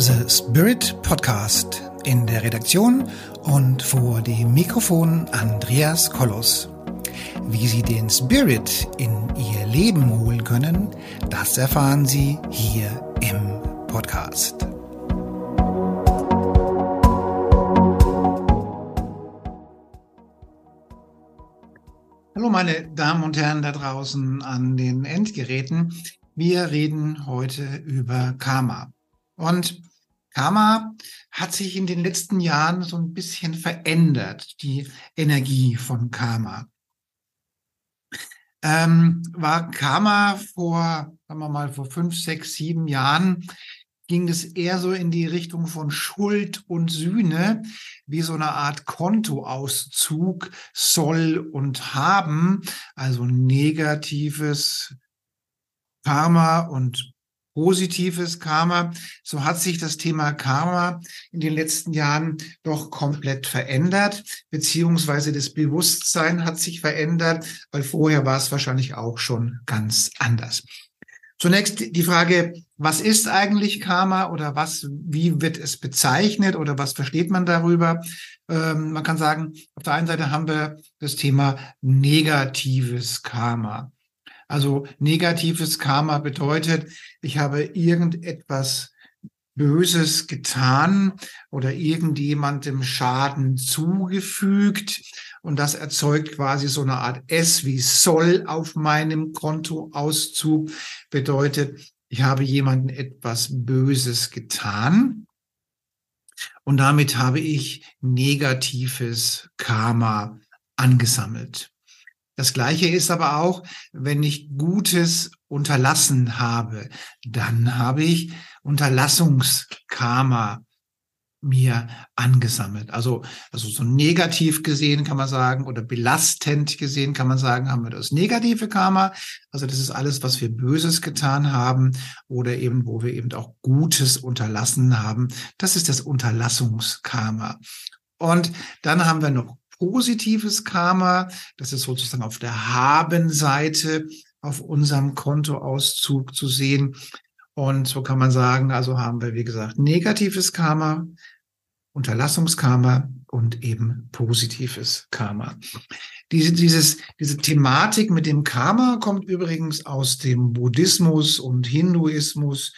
The Spirit Podcast in der Redaktion und vor dem Mikrofon Andreas Kollos. Wie Sie den Spirit in Ihr Leben holen können, das erfahren Sie hier im Podcast. Hallo meine Damen und Herren da draußen an den Endgeräten. Wir reden heute über Karma. Und Karma hat sich in den letzten Jahren so ein bisschen verändert, die Energie von Karma. Ähm, war Karma vor, sagen wir mal, vor fünf, sechs, sieben Jahren ging es eher so in die Richtung von Schuld und Sühne, wie so eine Art Kontoauszug soll und haben, also negatives Karma und positives Karma. So hat sich das Thema Karma in den letzten Jahren doch komplett verändert, beziehungsweise das Bewusstsein hat sich verändert, weil vorher war es wahrscheinlich auch schon ganz anders. Zunächst die Frage, was ist eigentlich Karma oder was, wie wird es bezeichnet oder was versteht man darüber? Ähm, man kann sagen, auf der einen Seite haben wir das Thema negatives Karma. Also negatives Karma bedeutet, ich habe irgendetwas Böses getan oder irgendjemandem Schaden zugefügt. Und das erzeugt quasi so eine Art S wie Soll auf meinem Kontoauszug. Bedeutet, ich habe jemandem etwas Böses getan. Und damit habe ich negatives Karma angesammelt. Das Gleiche ist aber auch, wenn ich Gutes unterlassen habe, dann habe ich Unterlassungskarma mir angesammelt. Also, also so negativ gesehen kann man sagen oder belastend gesehen kann man sagen, haben wir das negative Karma. Also das ist alles, was wir Böses getan haben oder eben, wo wir eben auch Gutes unterlassen haben. Das ist das Unterlassungskarma. Und dann haben wir noch positives Karma. Das ist sozusagen auf der Haben-Seite auf unserem Kontoauszug zu sehen. Und so kann man sagen, also haben wir, wie gesagt, negatives Karma, Unterlassungskarma und eben positives Karma. Diese, dieses, diese Thematik mit dem Karma kommt übrigens aus dem Buddhismus und Hinduismus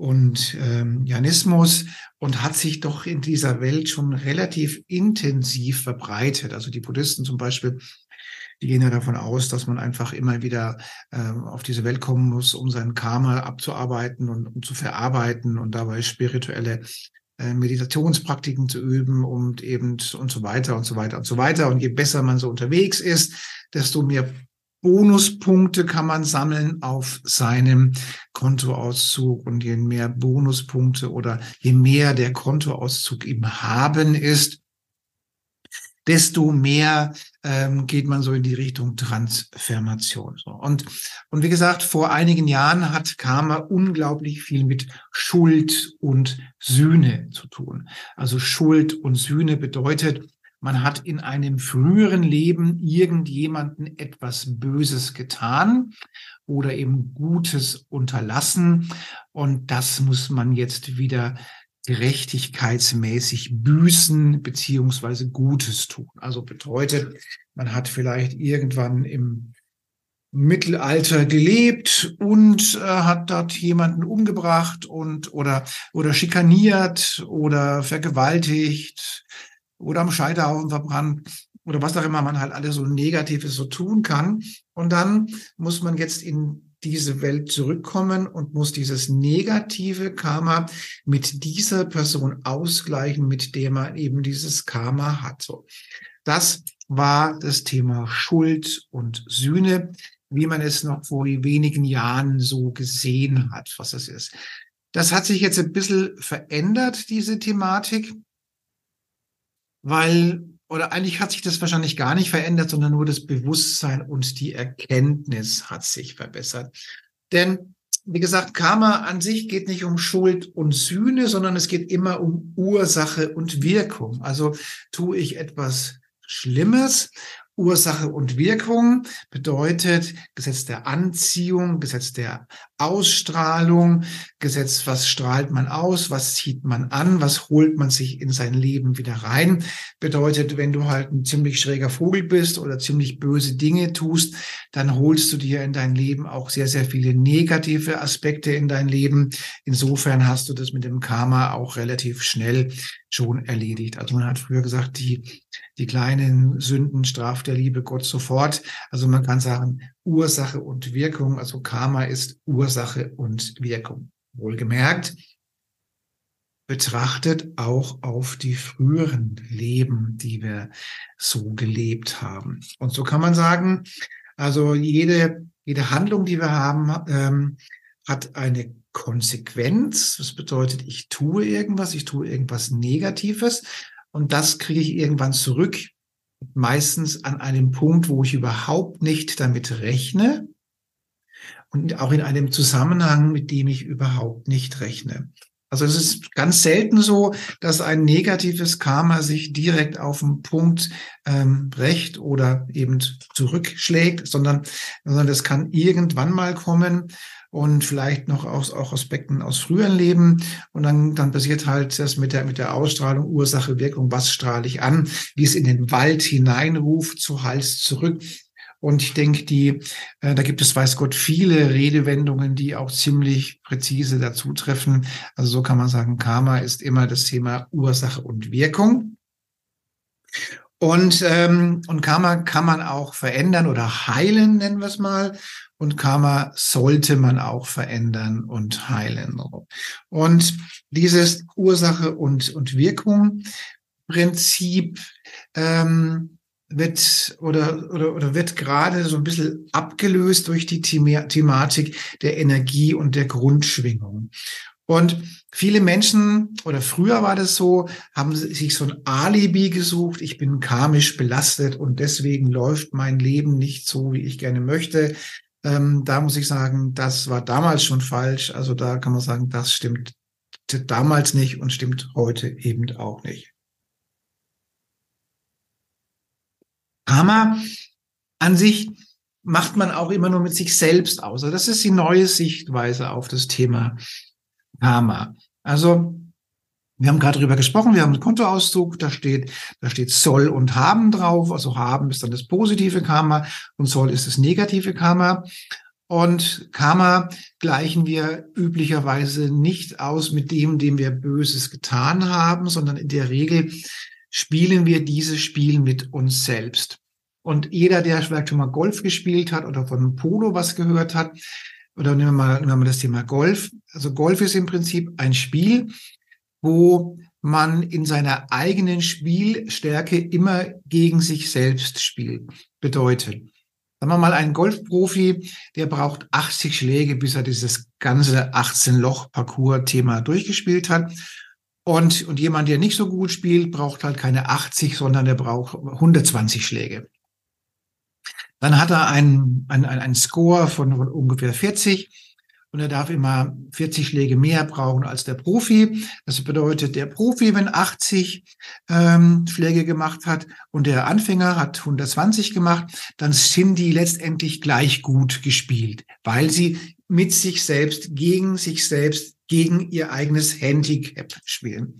und ähm, Janismus und hat sich doch in dieser Welt schon relativ intensiv verbreitet. Also die Buddhisten zum Beispiel, die gehen ja davon aus, dass man einfach immer wieder ähm, auf diese Welt kommen muss, um sein Karma abzuarbeiten und um zu verarbeiten und dabei spirituelle äh, Meditationspraktiken zu üben und eben und so weiter und so weiter und so weiter. Und je besser man so unterwegs ist, desto mehr Bonuspunkte kann man sammeln auf seinem Kontoauszug und je mehr Bonuspunkte oder je mehr der Kontoauszug im Haben ist, desto mehr ähm, geht man so in die Richtung Transformation. So. Und, und wie gesagt, vor einigen Jahren hat Karma unglaublich viel mit Schuld und Sühne zu tun. Also Schuld und Sühne bedeutet, man hat in einem früheren Leben irgendjemanden etwas Böses getan oder eben Gutes unterlassen. Und das muss man jetzt wieder gerechtigkeitsmäßig büßen beziehungsweise Gutes tun. Also bedeutet, man hat vielleicht irgendwann im Mittelalter gelebt und äh, hat dort jemanden umgebracht und oder oder schikaniert oder vergewaltigt oder am Scheiterhaufen verbrannt oder was auch immer man halt alles so Negatives so tun kann. Und dann muss man jetzt in diese Welt zurückkommen und muss dieses negative Karma mit dieser Person ausgleichen, mit der man eben dieses Karma hat. So. Das war das Thema Schuld und Sühne, wie man es noch vor wenigen Jahren so gesehen hat, was das ist. Das hat sich jetzt ein bisschen verändert, diese Thematik weil, oder eigentlich hat sich das wahrscheinlich gar nicht verändert, sondern nur das Bewusstsein und die Erkenntnis hat sich verbessert. Denn, wie gesagt, Karma an sich geht nicht um Schuld und Sühne, sondern es geht immer um Ursache und Wirkung. Also tue ich etwas Schlimmes, Ursache und Wirkung bedeutet Gesetz der Anziehung, Gesetz der Ausstrahlung. Gesetz, was strahlt man aus, was zieht man an, was holt man sich in sein Leben wieder rein. Bedeutet, wenn du halt ein ziemlich schräger Vogel bist oder ziemlich böse Dinge tust, dann holst du dir in dein Leben auch sehr, sehr viele negative Aspekte in dein Leben. Insofern hast du das mit dem Karma auch relativ schnell schon erledigt. Also man hat früher gesagt, die, die kleinen Sünden straft der liebe Gott sofort. Also man kann sagen, Ursache und Wirkung, also Karma ist Ursache und Wirkung. Wohlgemerkt, betrachtet auch auf die früheren Leben, die wir so gelebt haben. Und so kann man sagen, also jede, jede Handlung, die wir haben, ähm, hat eine Konsequenz. Das bedeutet, ich tue irgendwas, ich tue irgendwas Negatives und das kriege ich irgendwann zurück. Meistens an einem Punkt, wo ich überhaupt nicht damit rechne und auch in einem Zusammenhang, mit dem ich überhaupt nicht rechne. Also es ist ganz selten so, dass ein negatives Karma sich direkt auf den Punkt ähm, rächt oder eben zurückschlägt, sondern, sondern das kann irgendwann mal kommen und vielleicht noch aus auch Aspekten aus früheren Leben. Und dann, dann passiert halt das mit der, mit der Ausstrahlung, Ursache, Wirkung, was strahle ich an, wie es in den Wald hineinruft, zu Hals zurück. Und ich denke, die, äh, da gibt es, weiß Gott, viele Redewendungen, die auch ziemlich präzise dazu treffen. Also so kann man sagen, Karma ist immer das Thema Ursache und Wirkung. Und, ähm, und Karma kann man auch verändern oder heilen, nennen wir es mal. Und Karma sollte man auch verändern und heilen. Und dieses Ursache und, und Wirkung Prinzip ähm, wird oder, oder, oder wird gerade so ein bisschen abgelöst durch die Thematik der Energie und der Grundschwingung. Und viele Menschen, oder früher war das so, haben sich so ein Alibi gesucht, ich bin karmisch belastet und deswegen läuft mein Leben nicht so, wie ich gerne möchte. Ähm, da muss ich sagen, das war damals schon falsch. Also da kann man sagen, das stimmt damals nicht und stimmt heute eben auch nicht. Karma an sich macht man auch immer nur mit sich selbst aus. Also das ist die neue Sichtweise auf das Thema Karma. Also wir haben gerade darüber gesprochen, wir haben einen Kontoauszug, da steht, da steht soll und haben drauf. Also haben ist dann das positive Karma und soll ist das negative Karma. Und Karma gleichen wir üblicherweise nicht aus mit dem, dem wir Böses getan haben, sondern in der Regel spielen wir dieses Spiel mit uns selbst. Und jeder, der vielleicht schon mal Golf gespielt hat oder von Polo was gehört hat, oder nehmen wir mal, nehmen wir mal das Thema Golf. Also Golf ist im Prinzip ein Spiel, wo man in seiner eigenen Spielstärke immer gegen sich selbst spielt. Bedeutet, sagen wir mal, ein Golfprofi, der braucht 80 Schläge, bis er dieses ganze 18-Loch-Parcours-Thema durchgespielt hat. Und, und jemand, der nicht so gut spielt, braucht halt keine 80, sondern der braucht 120 Schläge. Dann hat er einen, einen, einen Score von, ungefähr 40 und er darf immer 40 Schläge mehr brauchen als der Profi. Das bedeutet, der Profi, wenn 80 ähm, Schläge gemacht hat und der Anfänger hat 120 gemacht, dann sind die letztendlich gleich gut gespielt, weil sie mit sich selbst, gegen sich selbst, gegen ihr eigenes Handicap spielen.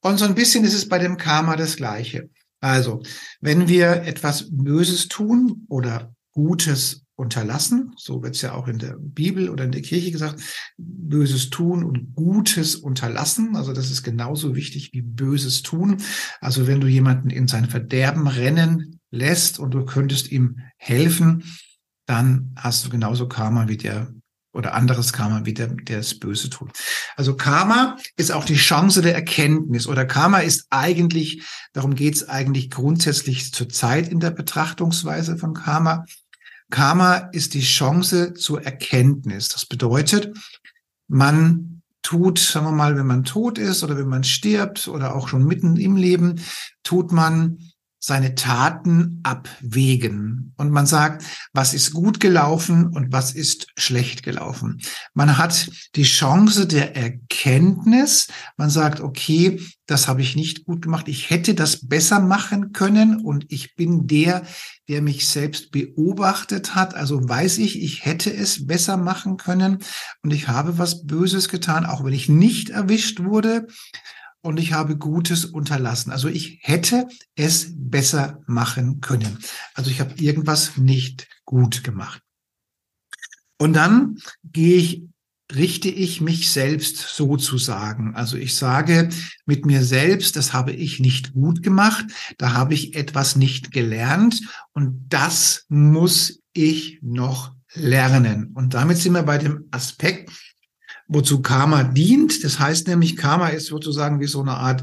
Und so ein bisschen ist es bei dem Karma das Gleiche. Also, wenn wir etwas Böses tun oder Gutes unterlassen, so wird es ja auch in der Bibel oder in der Kirche gesagt, Böses tun und Gutes unterlassen. Also das ist genauso wichtig wie Böses tun. Also wenn du jemanden in sein Verderben rennen lässt und du könntest ihm helfen, dann hast du genauso Karma wie der oder anderes Karma wie der, der das Böse tut. Also Karma ist auch die Chance der Erkenntnis oder Karma ist eigentlich, darum geht es eigentlich grundsätzlich zur Zeit in der Betrachtungsweise von Karma. Karma ist die Chance zur Erkenntnis. Das bedeutet, man tut, sagen wir mal, wenn man tot ist oder wenn man stirbt oder auch schon mitten im Leben, tut man seine Taten abwägen und man sagt, was ist gut gelaufen und was ist schlecht gelaufen. Man hat die Chance der Erkenntnis. Man sagt, okay, das habe ich nicht gut gemacht. Ich hätte das besser machen können und ich bin der, der mich selbst beobachtet hat. Also weiß ich, ich hätte es besser machen können und ich habe was Böses getan, auch wenn ich nicht erwischt wurde und ich habe Gutes unterlassen. Also ich hätte es besser machen können. Also ich habe irgendwas nicht gut gemacht. Und dann gehe ich, richte ich mich selbst sozusagen. Also ich sage mit mir selbst, das habe ich nicht gut gemacht, da habe ich etwas nicht gelernt und das muss ich noch lernen. Und damit sind wir bei dem Aspekt, wozu Karma dient. Das heißt nämlich, Karma ist sozusagen wie so eine Art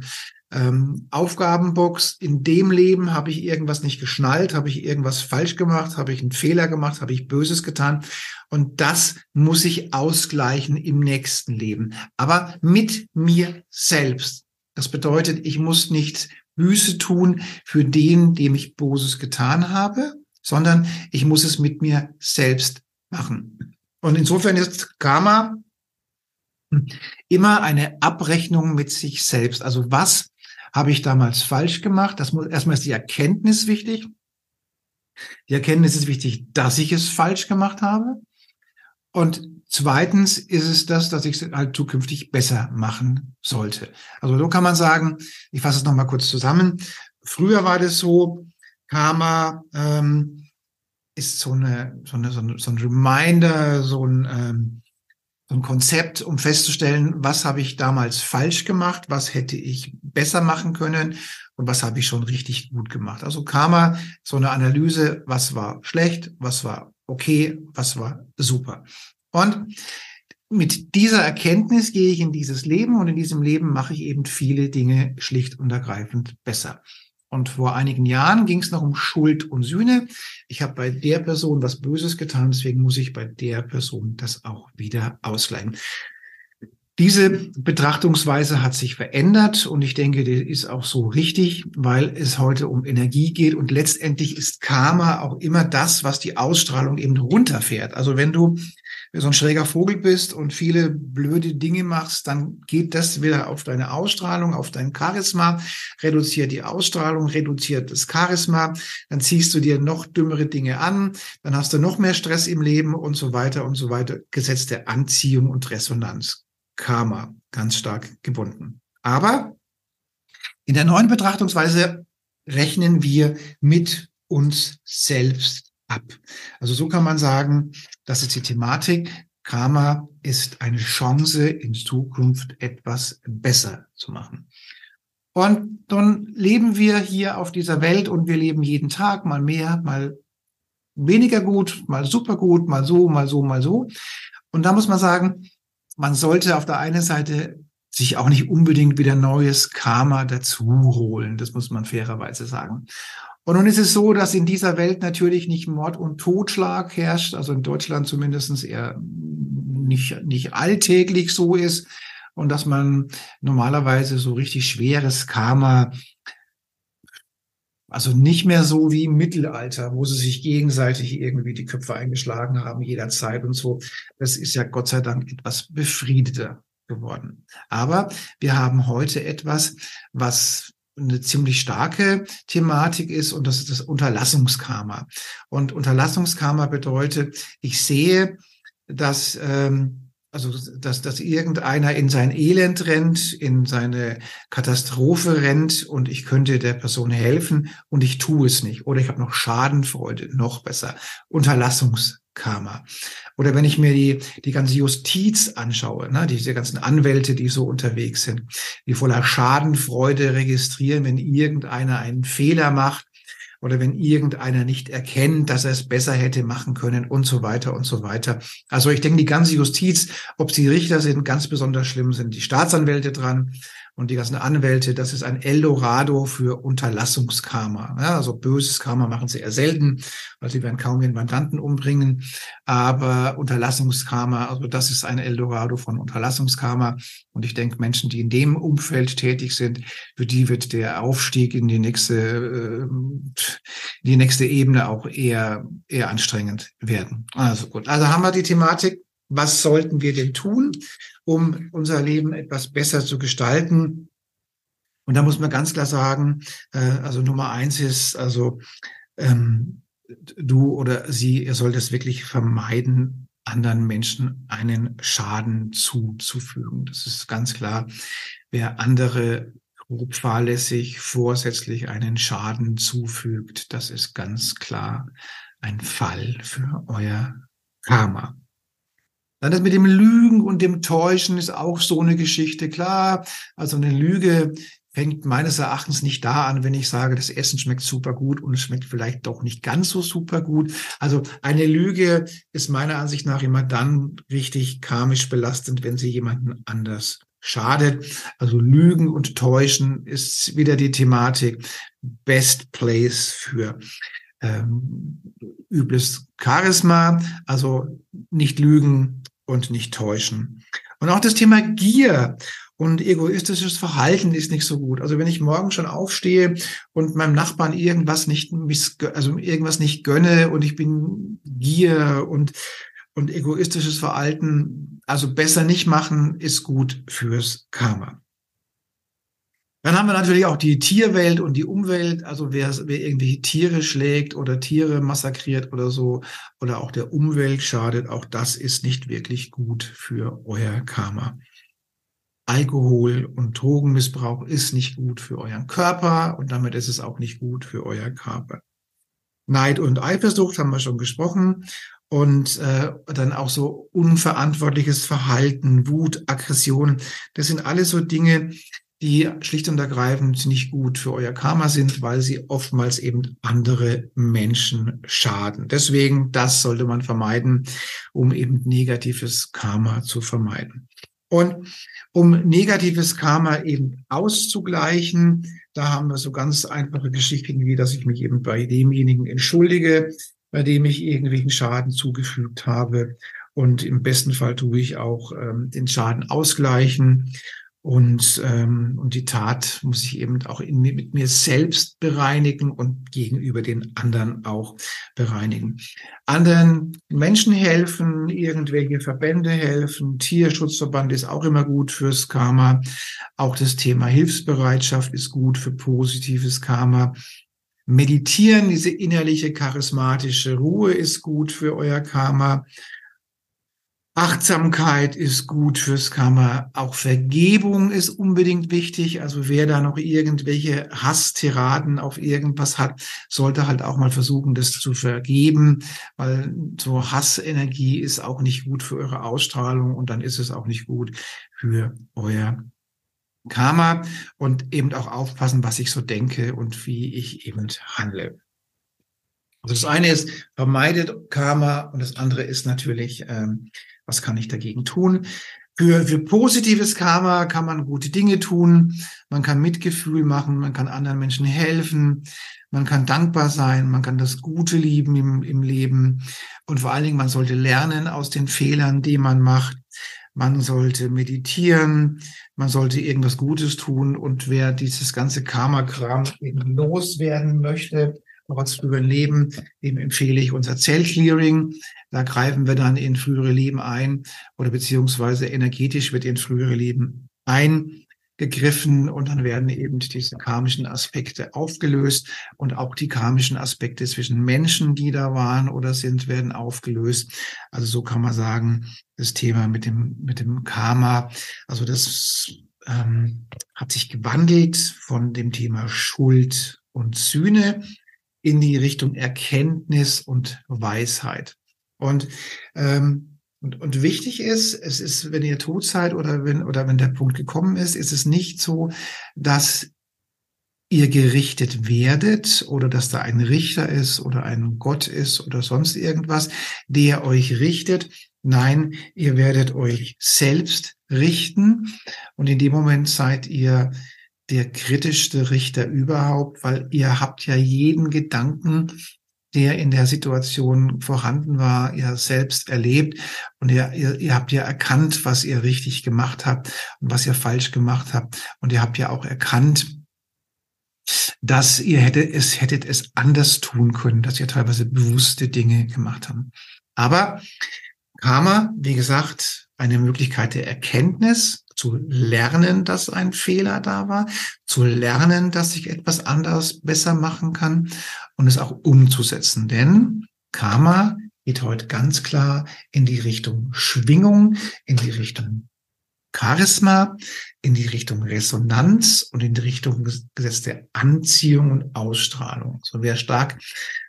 ähm, Aufgabenbox. In dem Leben habe ich irgendwas nicht geschnallt, habe ich irgendwas falsch gemacht, habe ich einen Fehler gemacht, habe ich Böses getan. Und das muss ich ausgleichen im nächsten Leben. Aber mit mir selbst. Das bedeutet, ich muss nicht Büße tun für den, dem ich Böses getan habe, sondern ich muss es mit mir selbst machen. Und insofern ist Karma immer eine Abrechnung mit sich selbst. Also was habe ich damals falsch gemacht? Das muss erstmal ist die Erkenntnis wichtig. Die Erkenntnis ist wichtig, dass ich es falsch gemacht habe. Und zweitens ist es das, dass ich es halt zukünftig besser machen sollte. Also so kann man sagen, ich fasse es nochmal kurz zusammen. Früher war das so, Karma ähm, ist so eine, so eine, so ein, Reminder, so ein ähm, ein Konzept, um festzustellen, was habe ich damals falsch gemacht, was hätte ich besser machen können und was habe ich schon richtig gut gemacht. Also Karma, so eine Analyse, was war schlecht, was war okay, was war super. Und mit dieser Erkenntnis gehe ich in dieses Leben und in diesem Leben mache ich eben viele Dinge schlicht und ergreifend besser. Und vor einigen Jahren ging es noch um Schuld und Sühne. Ich habe bei der Person was Böses getan, deswegen muss ich bei der Person das auch wieder ausgleichen. Diese Betrachtungsweise hat sich verändert und ich denke, die ist auch so richtig, weil es heute um Energie geht und letztendlich ist Karma auch immer das, was die Ausstrahlung eben runterfährt. Also wenn du so ein schräger Vogel bist und viele blöde Dinge machst, dann geht das wieder auf deine Ausstrahlung, auf dein Charisma, reduziert die Ausstrahlung, reduziert das Charisma, dann ziehst du dir noch dümmere Dinge an, dann hast du noch mehr Stress im Leben und so weiter und so weiter. Gesetz der Anziehung und Resonanz. Karma, ganz stark gebunden. Aber in der neuen Betrachtungsweise rechnen wir mit uns selbst ab. Also so kann man sagen, das ist die Thematik. Karma ist eine Chance, in Zukunft etwas besser zu machen. Und dann leben wir hier auf dieser Welt und wir leben jeden Tag mal mehr, mal weniger gut, mal super gut, mal so, mal so, mal so. Und da muss man sagen, man sollte auf der einen Seite sich auch nicht unbedingt wieder neues Karma dazu holen. Das muss man fairerweise sagen. Und nun ist es so, dass in dieser Welt natürlich nicht Mord und Totschlag herrscht, also in Deutschland zumindest eher nicht, nicht alltäglich so ist und dass man normalerweise so richtig schweres Karma also nicht mehr so wie im Mittelalter, wo sie sich gegenseitig irgendwie die Köpfe eingeschlagen haben jederzeit und so. Das ist ja Gott sei Dank etwas befriedeter geworden. Aber wir haben heute etwas, was eine ziemlich starke Thematik ist und das ist das Unterlassungskarma. Und Unterlassungskarma bedeutet, ich sehe, dass ähm, also dass, dass irgendeiner in sein Elend rennt, in seine Katastrophe rennt und ich könnte der Person helfen und ich tue es nicht. Oder ich habe noch Schadenfreude, noch besser. Unterlassungskarma. Oder wenn ich mir die, die ganze Justiz anschaue, ne, diese ganzen Anwälte, die so unterwegs sind, die voller Schadenfreude registrieren, wenn irgendeiner einen Fehler macht oder wenn irgendeiner nicht erkennt, dass er es besser hätte machen können und so weiter und so weiter. Also ich denke, die ganze Justiz, ob sie Richter sind, ganz besonders schlimm sind die Staatsanwälte dran und die ganzen Anwälte, das ist ein Eldorado für Unterlassungskarma. Ja, also böses Karma machen sie eher selten, weil sie werden kaum ihren Mandanten umbringen. Aber Unterlassungskarma, also das ist ein Eldorado von Unterlassungskarma. Und ich denke, Menschen, die in dem Umfeld tätig sind, für die wird der Aufstieg in die nächste, äh, die nächste Ebene auch eher, eher anstrengend werden. Also gut. Also haben wir die Thematik was sollten wir denn tun, um unser Leben etwas besser zu gestalten? Und da muss man ganz klar sagen, äh, also Nummer eins ist, also ähm, du oder sie, ihr sollt es wirklich vermeiden, anderen Menschen einen Schaden zuzufügen. Das ist ganz klar. Wer andere grob fahrlässig, vorsätzlich einen Schaden zufügt, das ist ganz klar ein Fall für euer Karma. Dann das mit dem Lügen und dem Täuschen ist auch so eine Geschichte. Klar, also eine Lüge fängt meines Erachtens nicht da an, wenn ich sage, das Essen schmeckt super gut und es schmeckt vielleicht doch nicht ganz so super gut. Also eine Lüge ist meiner Ansicht nach immer dann richtig karmisch belastend, wenn sie jemanden anders schadet. Also Lügen und Täuschen ist wieder die Thematik Best Place für ähm, übles Charisma, also nicht lügen und nicht täuschen. Und auch das Thema Gier und egoistisches Verhalten ist nicht so gut. Also wenn ich morgen schon aufstehe und meinem Nachbarn irgendwas nicht, also irgendwas nicht gönne und ich bin Gier und, und egoistisches Verhalten, also besser nicht machen, ist gut fürs Karma. Dann haben wir natürlich auch die Tierwelt und die Umwelt. Also wer, wer irgendwelche Tiere schlägt oder Tiere massakriert oder so oder auch der Umwelt schadet, auch das ist nicht wirklich gut für euer Karma. Alkohol und Drogenmissbrauch ist nicht gut für euren Körper und damit ist es auch nicht gut für euer Körper. Neid und Eifersucht haben wir schon gesprochen und äh, dann auch so unverantwortliches Verhalten, Wut, Aggression. Das sind alles so Dinge, die schlicht und ergreifend nicht gut für euer Karma sind, weil sie oftmals eben andere Menschen schaden. Deswegen, das sollte man vermeiden, um eben negatives Karma zu vermeiden. Und um negatives Karma eben auszugleichen, da haben wir so ganz einfache Geschichten, wie dass ich mich eben bei demjenigen entschuldige, bei dem ich irgendwelchen Schaden zugefügt habe. Und im besten Fall tue ich auch ähm, den Schaden ausgleichen. Und, ähm, und die Tat muss ich eben auch in, mit mir selbst bereinigen und gegenüber den anderen auch bereinigen. Anderen Menschen helfen, irgendwelche Verbände helfen, Tierschutzverband ist auch immer gut fürs Karma. Auch das Thema Hilfsbereitschaft ist gut für positives Karma. Meditieren, diese innerliche charismatische Ruhe ist gut für euer Karma. Achtsamkeit ist gut fürs Karma. Auch Vergebung ist unbedingt wichtig. Also wer da noch irgendwelche Hasstiraden auf irgendwas hat, sollte halt auch mal versuchen, das zu vergeben, weil so Hassenergie ist auch nicht gut für eure Ausstrahlung und dann ist es auch nicht gut für euer Karma und eben auch aufpassen, was ich so denke und wie ich eben handle. Also das eine ist, vermeidet Karma und das andere ist natürlich, ähm, was kann ich dagegen tun? Für, für positives Karma kann man gute Dinge tun, man kann Mitgefühl machen, man kann anderen Menschen helfen, man kann dankbar sein, man kann das Gute lieben im, im Leben und vor allen Dingen, man sollte lernen aus den Fehlern, die man macht. Man sollte meditieren, man sollte irgendwas Gutes tun und wer dieses ganze Karma-Kram loswerden möchte, trotz früheren Leben, dem empfehle ich unser Zellclearing. Da greifen wir dann in frühere Leben ein oder beziehungsweise energetisch wird in frühere Leben eingegriffen und dann werden eben diese karmischen Aspekte aufgelöst und auch die karmischen Aspekte zwischen Menschen, die da waren oder sind, werden aufgelöst. Also so kann man sagen, das Thema mit dem, mit dem Karma, also das ähm, hat sich gewandelt von dem Thema Schuld und Sühne in die Richtung Erkenntnis und Weisheit. Und, ähm, und, und wichtig ist, es ist, wenn ihr tot seid oder wenn, oder wenn der Punkt gekommen ist, ist es nicht so, dass ihr gerichtet werdet oder dass da ein Richter ist oder ein Gott ist oder sonst irgendwas, der euch richtet. Nein, ihr werdet euch selbst richten und in dem Moment seid ihr der kritischste Richter überhaupt, weil ihr habt ja jeden Gedanken, der in der Situation vorhanden war, ihr selbst erlebt und ihr, ihr, ihr habt ja erkannt, was ihr richtig gemacht habt und was ihr falsch gemacht habt und ihr habt ja auch erkannt, dass ihr hättet es, hättet es anders tun können, dass ihr teilweise bewusste Dinge gemacht habt. Aber Karma, wie gesagt, eine Möglichkeit der Erkenntnis, zu lernen, dass ein Fehler da war, zu lernen, dass ich etwas anders besser machen kann und es auch umzusetzen. Denn Karma geht heute ganz klar in die Richtung Schwingung, in die Richtung Charisma, in die Richtung Resonanz und in die Richtung Gesetz der Anziehung und Ausstrahlung. So wer stark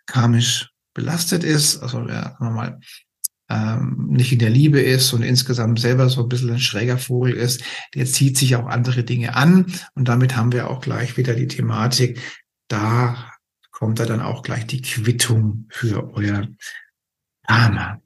karmisch belastet ist, also wer mal ähm, nicht in der Liebe ist und insgesamt selber so ein bisschen ein schräger Vogel ist, der zieht sich auch andere Dinge an. Und damit haben wir auch gleich wieder die Thematik, da kommt da dann auch gleich die Quittung für euer Karma.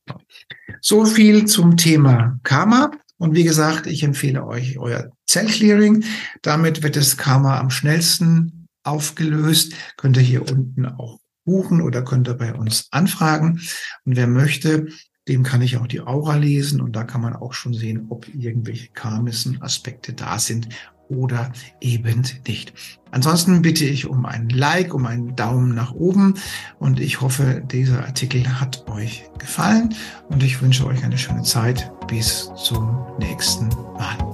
So viel zum Thema Karma. Und wie gesagt, ich empfehle euch euer Zellclearing. Damit wird das Karma am schnellsten aufgelöst. Könnt ihr hier unten auch buchen oder könnt ihr bei uns anfragen. Und wer möchte, dem kann ich auch die Aura lesen und da kann man auch schon sehen, ob irgendwelche karmischen Aspekte da sind oder eben nicht. Ansonsten bitte ich um ein Like, um einen Daumen nach oben und ich hoffe, dieser Artikel hat euch gefallen und ich wünsche euch eine schöne Zeit. Bis zum nächsten Mal.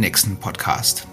nächsten Podcast.